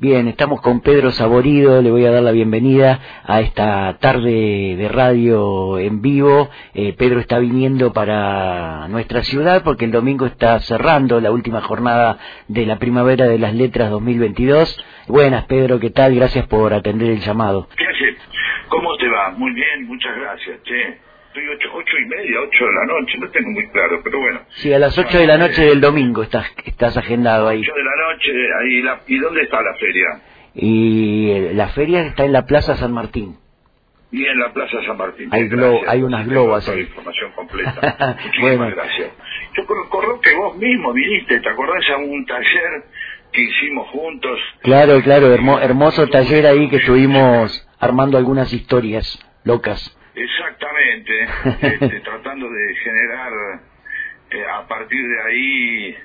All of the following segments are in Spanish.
Bien, estamos con Pedro Saborido, le voy a dar la bienvenida a esta tarde de radio en vivo. Eh, Pedro está viniendo para nuestra ciudad porque el domingo está cerrando la última jornada de la Primavera de las Letras 2022. Buenas, Pedro, ¿qué tal? Gracias por atender el llamado. ¿Qué? ¿Cómo te va? Muy bien, muchas gracias, estoy ocho, ocho y media, ocho de la noche, no tengo muy claro, pero bueno. Sí, a las ocho de la noche del domingo estás, estás agendado ahí. Ocho de la noche, ahí la, ¿y dónde está la feria? Y eh, la feria está en la Plaza San Martín. Y en la Plaza San Martín. Hay, glo hay unas globas ahí. información completa. Muchísimas gracias. Yo recuerdo que vos mismo viniste, ¿te acordás a un taller que hicimos juntos? Claro, claro, hermoso taller ahí que estuvimos armando algunas historias locas. Exactamente, este, tratando de generar eh, a partir de ahí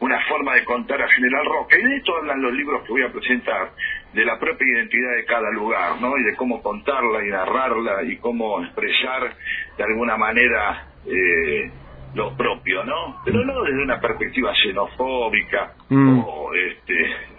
una forma de contar a General Roca. Y de esto hablan los libros que voy a presentar, de la propia identidad de cada lugar, ¿no? Y de cómo contarla y narrarla y cómo expresar de alguna manera eh, lo propio, ¿no? Pero no desde una perspectiva xenofóbica mm. o este,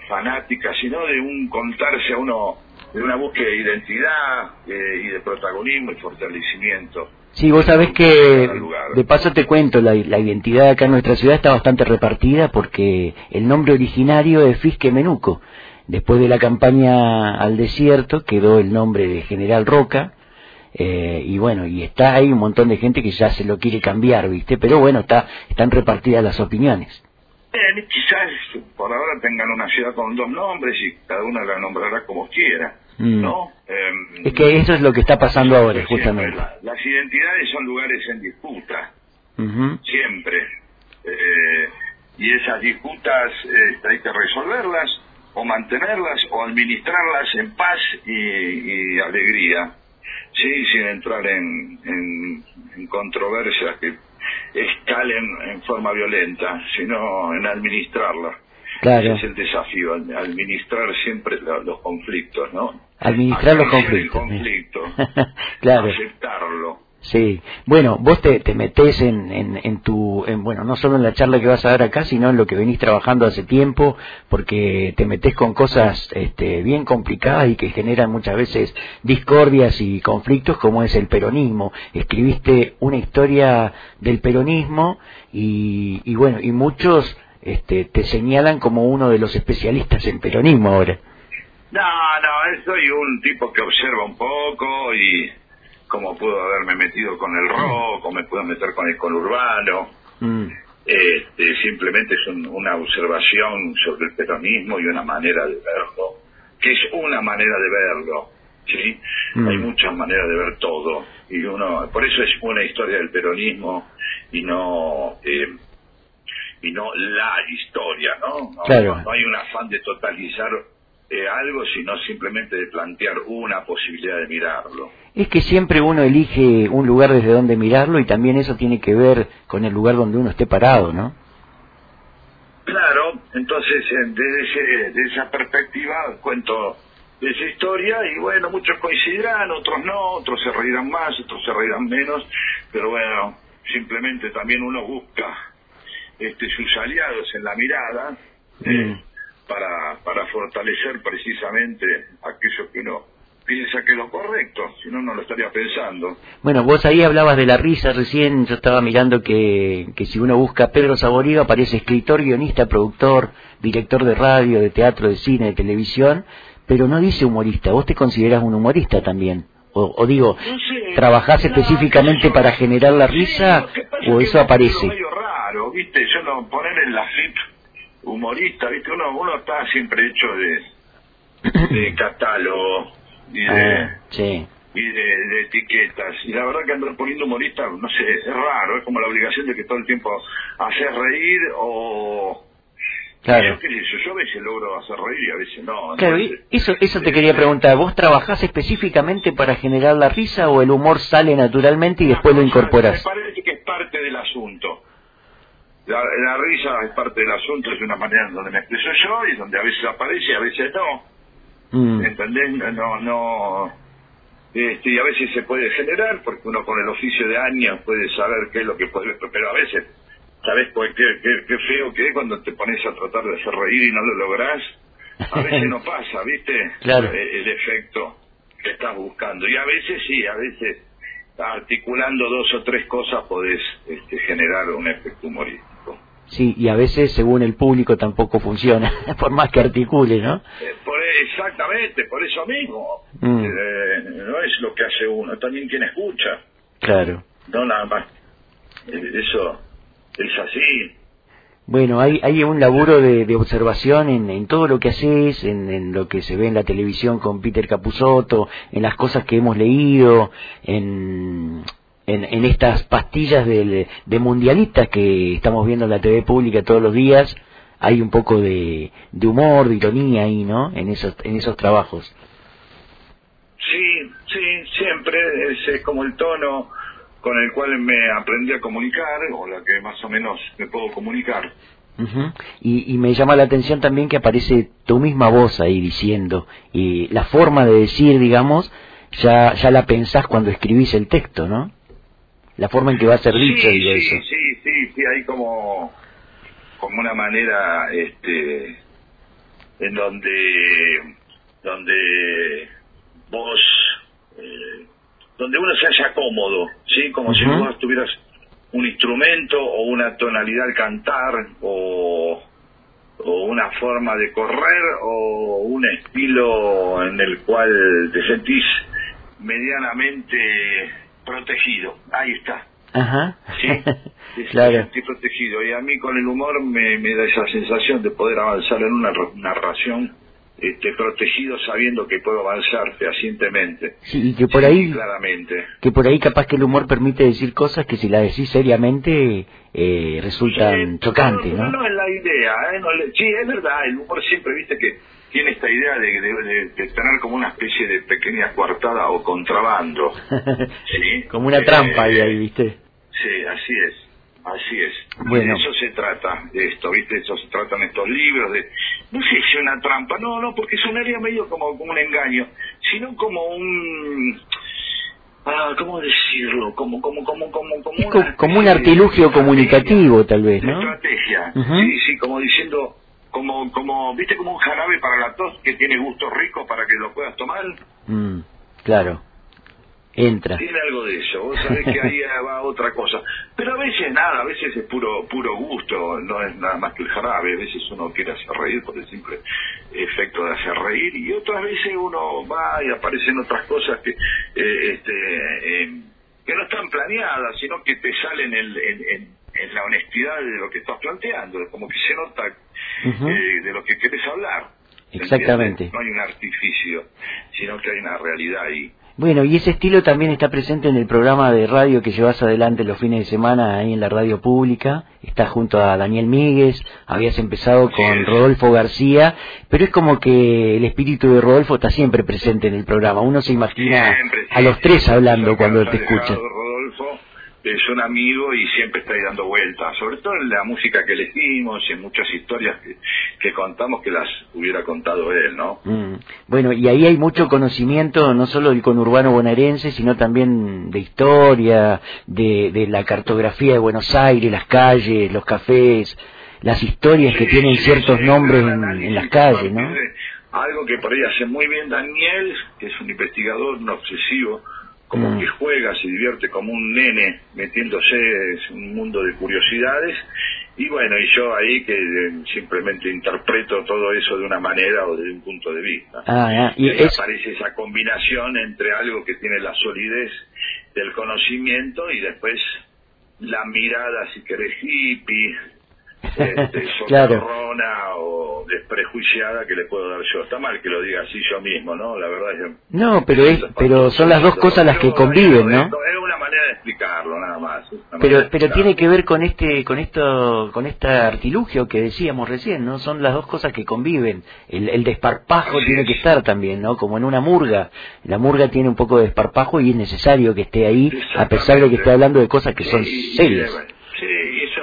fanática, sino de un contarse a uno de una búsqueda de identidad eh, y de protagonismo y fortalecimiento. Sí, vos sabés que, de paso te cuento, la, identidad acá en nuestra ciudad está bastante repartida porque el nombre originario es Fisque Menuco. Después de la campaña al desierto quedó el nombre de General Roca, eh, y bueno, y está ahí un montón de gente que ya se lo quiere cambiar, ¿viste? Pero bueno, está, están repartidas las opiniones. Eh, quizás por ahora tengan una ciudad con dos nombres y cada una la nombrará como quiera, mm. ¿no? Em, es que eso es lo que está pasando ahora, justamente. las identidades son lugares en disputa, siempre. Eh, y esas disputas este, hay que resolverlas o mantenerlas o administrarlas en paz y, alegría, sí, sin entrar en, en, en controversias que escalen en forma violenta, sino en administrarla. Ese es el desafío, administrar siempre los conflictos, ¿no? Administrar los conflictos. conflicto, claro. aceptarlo. Sí, bueno, vos te, te metés en, en, tu, en, bueno, no solo en la charla que vas a dar acá, sino en lo que venís trabajando hace tiempo, porque te metés con cosas este, bien complicadas y que generan muchas veces discordias y conflictos, como es el peronismo. Escribiste una historia del peronismo y, y bueno, y muchos este, te señalan como uno de los especialistas en peronismo ahora. No, no, soy un tipo que observa un poco y como puedo haberme metido con el rock, o me puedo meter con el conurbano. Mm. Este, simplemente es una observación sobre el peronismo y una manera de verlo, que es una manera de verlo. ¿sí? Mm. Hay muchas maneras de ver todo, y uno, por eso es una historia del peronismo y no. Eh, y no la historia, ¿no? Claro. no hay un afán de totalizar eh, algo, sino simplemente de plantear una posibilidad de mirarlo. Es que siempre uno elige un lugar desde donde mirarlo y también eso tiene que ver con el lugar donde uno esté parado, ¿no? Claro, entonces eh, desde, esa perspectiva cuento esa historia y bueno, muchos coincidirán, otros no, otros se reirán más, otros se reirán menos, pero bueno, simplemente también uno busca este, sus aliados en la mirada. Eh, mm para, para fortalecer precisamente aquello que uno piensa que es lo correcto, si no, no lo estaría pensando. Bueno, vos ahí hablabas de la risa recién, yo estaba mirando que, que si uno busca Pedro Saborido aparece escritor, guionista, productor, director de radio, de teatro, de cine, de televisión, pero no dice humorista, vos te consideras un humorista también. O, digo, ¿trabajás específicamente para generar la risa o eso aparece? Es medio raro, ¿viste? Yo no, poner en la FIP humorista, ¿viste? Uno, uno está siempre hecho de, de catálogo y de, ah, sí. y de, etiquetas. Y la verdad que andar poniendo humorista, no sé, es raro, es como la obligación de que todo el tiempo hacer reír o... Claro. Yo, a veces logro hacer reír y a veces no. Claro, eso, eso te quería preguntar. ¿Vos trabajás específicamente para generar la risa o el humor sale naturalmente y después lo incorporás? Me parece que es parte del asunto la, risa es parte del asunto, es una manera en donde me expreso yo y donde a veces aparece y a veces no. Mm. ¿Entendés? No, no. Este, y a veces se puede generar, porque uno con el oficio de años puede saber qué es lo que puede, pero a veces, ¿sabes qué, qué, qué feo que es cuando te pones a tratar de hacer reír y no lo lográs? A veces no pasa, ¿viste? Claro. El, el efecto que estás buscando. Y a veces sí, a veces articulando dos o tres cosas podés este, generar un efecto humorístico. Sí, y a veces según el público tampoco funciona, por más que articule, ¿no? Eh, por, exactamente, por eso mismo. Mm. Eh, no es lo que hace uno, también quien escucha, Claro. no nada más. Eh, eso es así. Bueno, hay, hay un laburo de, observación en, en todo lo que haces, en, en lo que se ve en la televisión con Peter Capusotto, en las cosas que hemos leído, en, en, en estas pastillas de mundialistas que estamos viendo en la TV pública todos los días. Hay un poco de, humor, de ironía ahí, ¿no? En esos, en esos trabajos. Sí, sí, siempre es como el tono con el cual me aprendí a comunicar, o la que más o menos me puedo comunicar. Y, y me llama la atención también que aparece tu misma voz ahí diciendo, y la forma de decir, digamos, ya, ya la pensás cuando escribís el texto, ¿no? La forma en que va a ser dicho, sí, digo sí, eso. sí, sí, sí, hay como, como una manera, este, en donde, donde vos, eh, donde uno se haya cómodo, ¿sí? Como si vos tuvieras un instrumento o una tonalidad al cantar o, o una forma de correr o un estilo en el cual te sentís medianamente protegido. Ahí está. Ajá. Sí, claro. sentí protegido. Y a mí con el humor me, me da esa sensación de poder avanzar en una narración este, protegido sabiendo que puedo avanzar fehacientemente. Sí, y que por Sí, ahí, Claramente. que por ahí capaz que el humor permite decir cosas que si la decís seriamente eh, resultan Sí, chocantes, no, ¿no? no es la idea, ¿eh? No sí, es verdad, el humor siempre, viste, que tiene esta idea de, de- de- de tener como una especie de pequeña coartada o contrabando. ¿sí? Como una Eh, trampa ahí, ahí, ¿viste? Sí, así es, así es. Bueno. De eso se trata, de esto, ¿viste? De eso se tratan estos libros, de... No sé si una trampa, no, no, porque sonaría medio como, como un engaño, sino como un... Ah, ¿cómo decirlo? Como, como, como, como, como Es una co- como un artilugio comunicativo, tal vez, ¿no? Estrategia, Ujú. sí, sí, como diciendo, como, como, ¿viste? Como un jarabe para la tos que tiene gusto rico para que lo puedas tomar. Mm, claro. Entra. Tiene algo de eso, vos sabés que ahí va otra cosa. Pero a veces nada, a veces es puro puro gusto, no es nada más que el jarabe, a veces uno quiere hacer reír por el simple efecto de hacer reír y otras veces uno va y aparecen otras cosas que eh, este eh, que no están planeadas, sino que te salen en, en, en- en la honestidad de lo que estás planteando, como que se nota eh, de lo que querés hablar. ¿se Exactamente. No hay un artificio, sino que hay una realidad ahí. Bueno, y ese estilo también está presente en el programa de radio que llevas adelante los fines de semana ahí en la radio pública. Estás junto a Daniel Míguez, habías empezado con. Rodolfo García, pero es como que el espíritu de Rodolfo está siempre presente en el programa. Uno se imagina Siempre, a los tres hablando cuando te ha dejado escuchan. Rodolfo es un amigo y siempre está ahí dando vueltas, sobre todo en la música que elegimos y en muchas historias que, que contamos que las hubiera contado él, ¿no? Mm. Bueno, y ahí hay mucho conocimiento, no solo del conurbano bonaerense, sino también de historia, de, de la cartografía de Buenos Aires, las calles, los cafés, las historias que tienen sí, ciertos sí, nombres en, las calles, ¿no? Algo que por ahí hace muy bien Daniel, que es un investigador, un obsesivo, como que juega, se divierte como un nene metiéndose en un mundo de curiosidades. Y bueno, y yo ahí que eh, simplemente interpreto todo eso de una manera o desde un punto de vista. Ah, ah, Y y es, aparece esa combinación entre algo que tiene la solidez del conocimiento y después la mirada, si querés, hippie, este, Claro. o desprejuiciada que le puedo dar yo. Está mal que lo diga así yo mismo, ¿no? La verdad es que... no, pero es, pero son las dos cosas las que conviven, ¿no? Es una manera de explicarlo, nada más. Pero, pero tiene que ver con este, con esto, con este artilugio que decíamos recién, ¿no? Son las dos cosas que conviven. El, el desparpajo tiene que estar también, ¿no? Como en una murga. La murga tiene un poco de desparpajo y es necesario que esté ahí, a pesar de que esté hablando de cosas que son serias. Sí,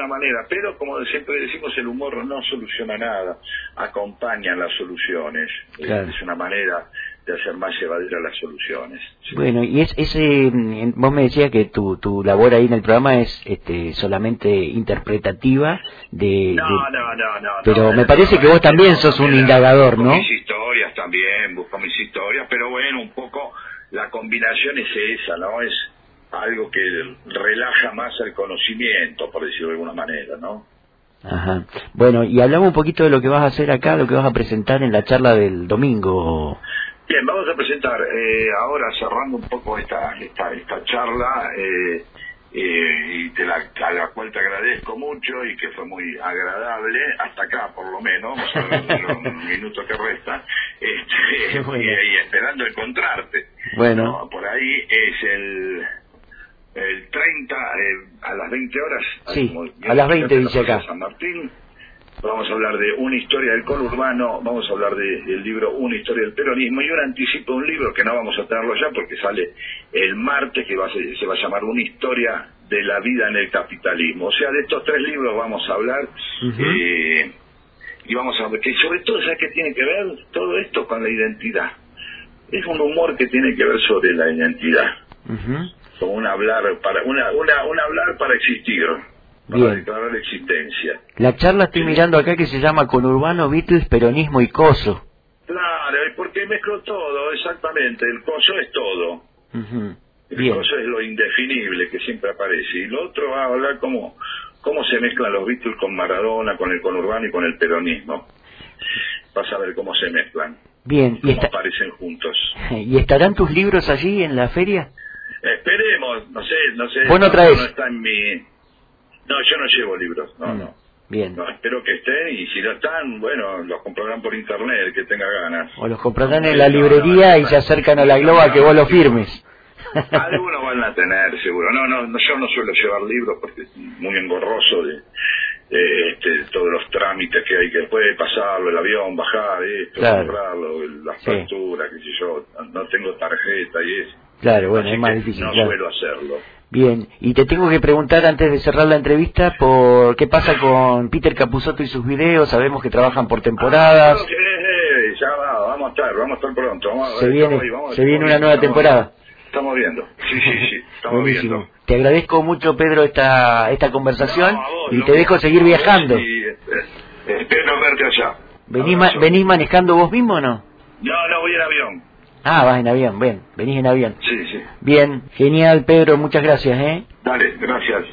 manera, pero como siempre decimos, el humor no soluciona nada, acompaña las soluciones. Claro. Es una manera de hacer más llevaderas las soluciones. Bueno, y es ese, vos me decías que tu, tu labor ahí en el programa es este, solamente interpretativa de... No, no, no, no. Pero no, me parece no, que vos no, también no, sos un indagador, ¿no? Mis historias también, busco mis historias, pero bueno, un poco la combinación es esa, ¿no? Es algo que relaja más el conocimiento, por decirlo de alguna manera, ¿no? Ajá. Bueno, y hablamos un poquito de lo que vas a hacer acá, lo que vas a presentar en la charla del domingo. Bien, vamos a presentar eh, ahora cerrando un poco esta esta, esta charla eh, eh, y te la, a la cual te agradezco mucho y que fue muy agradable hasta acá por lo menos los minutos que restan este, bueno. y, y esperando encontrarte Bueno. No, por ahí es el el 30 eh, a las 20 horas Sí, a las 20 en la dice acá. San Martín Vamos a hablar de una historia del conurbano, vamos a hablar de- del libro Una historia del peronismo y un anticipo de un libro que no vamos a tenerlo ya porque sale el martes que va a ser- se va a llamar Una historia de la vida en el capitalismo. O sea, de estos tres libros vamos a hablar eh, y vamos a ver que sobre todo, ¿sabes qué tiene que ver todo esto con la identidad? Es un humor que tiene que ver sobre la identidad, Como un hablar para una, una, un hablar para existir, para Bien. declarar la existencia. La charla estoy mirando acá que se llama Conurbano, Beatles, Peronismo y Coso. Claro, porque mezclo todo, exactamente. El coso es todo. Ujú. El coso es lo indefinible que siempre aparece. Y lo otro va a hablar cómo, cómo se mezclan los Beatles con Maradona, con el conurbano y con el peronismo. Vas a ver cómo se mezclan, Bien, ¿y, cómo está- aparecen juntos. ¿y estarán tus libros allí en la feria? Esperemos, no sé, no sé. Vos no traes. no está en mi... No, yo no llevo libros, no, Mm. no. Bien. No, espero que estén y si no están, bueno, los comprarán por internet, el que tenga ganas. O los comprarán en la librería y se acercan a la globa que vos lo firmes. Algunos van a tener, seguro. No, no, no, yo no suelo llevar libros porque es muy engorroso de, de, este, todos los trámites que hay que después de pasarlo, el avión, bajar, esto, Claro. comprarlo, las Sí. facturas, qué sé yo. No tengo tarjeta y eso. Claro, bueno, Así es más difícil. No claro. suelo hacerlo. Bien, y te tengo que preguntar antes de cerrar la entrevista por qué pasa con Peter Capusotto y sus videos. Sabemos que trabajan por temporadas. Ah, eh, eh, ya va, vamos a estar, vamos a estar pronto. Vamos a- Se viene, estamos ahí, vamos- se viene estamos una nueva temporada. Estamos viendo, sí, sí, sí, estamos Buenísimo. viendo. Te agradezco mucho, Pedro, esta, esta conversación No, a vos, y no, te dejo seguir viajando. y, eh, eh, espero verte allá. ¿Venís, ma-. ¿Venís manejando vos mismo o no? No, no, voy en avión. Ah, vas en avión, bien, venís en avión. Sí, sí. Bien, genial, Pedro, muchas gracias, ¿eh? Dale, gracias.